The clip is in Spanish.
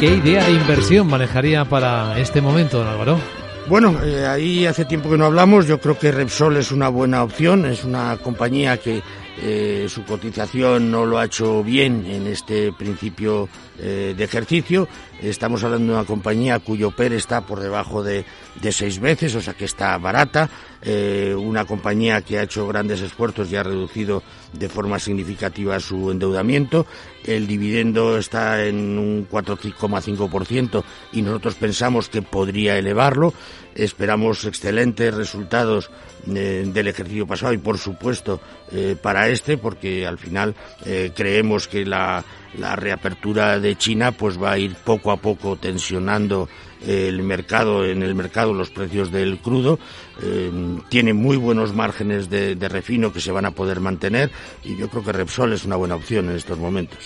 ¿Qué idea de inversión manejaría para este momento, don Álvaro? Bueno, eh, ahí hace tiempo que no hablamos. Yo creo que Repsol es una buena opción. Es una compañía que eh, su cotización no lo ha hecho bien en este principio eh, de ejercicio. Estamos hablando de una compañía cuyo PER está por debajo de, de seis veces, o sea que está barata. Eh, una compañía que ha hecho grandes esfuerzos y ha reducido de forma significativa su endeudamiento. El dividendo está en un 4,5% y nosotros pensamos que podría elevarlo. Esperamos excelentes resultados del ejercicio pasado y, por supuesto, para este, porque al final creemos que la la reapertura de China pues va a ir poco a poco tensionando el mercado en el mercado los precios del crudo. Eh, tiene muy buenos márgenes de, refino que se van a poder mantener y yo creo que Repsol es una buena opción en estos momentos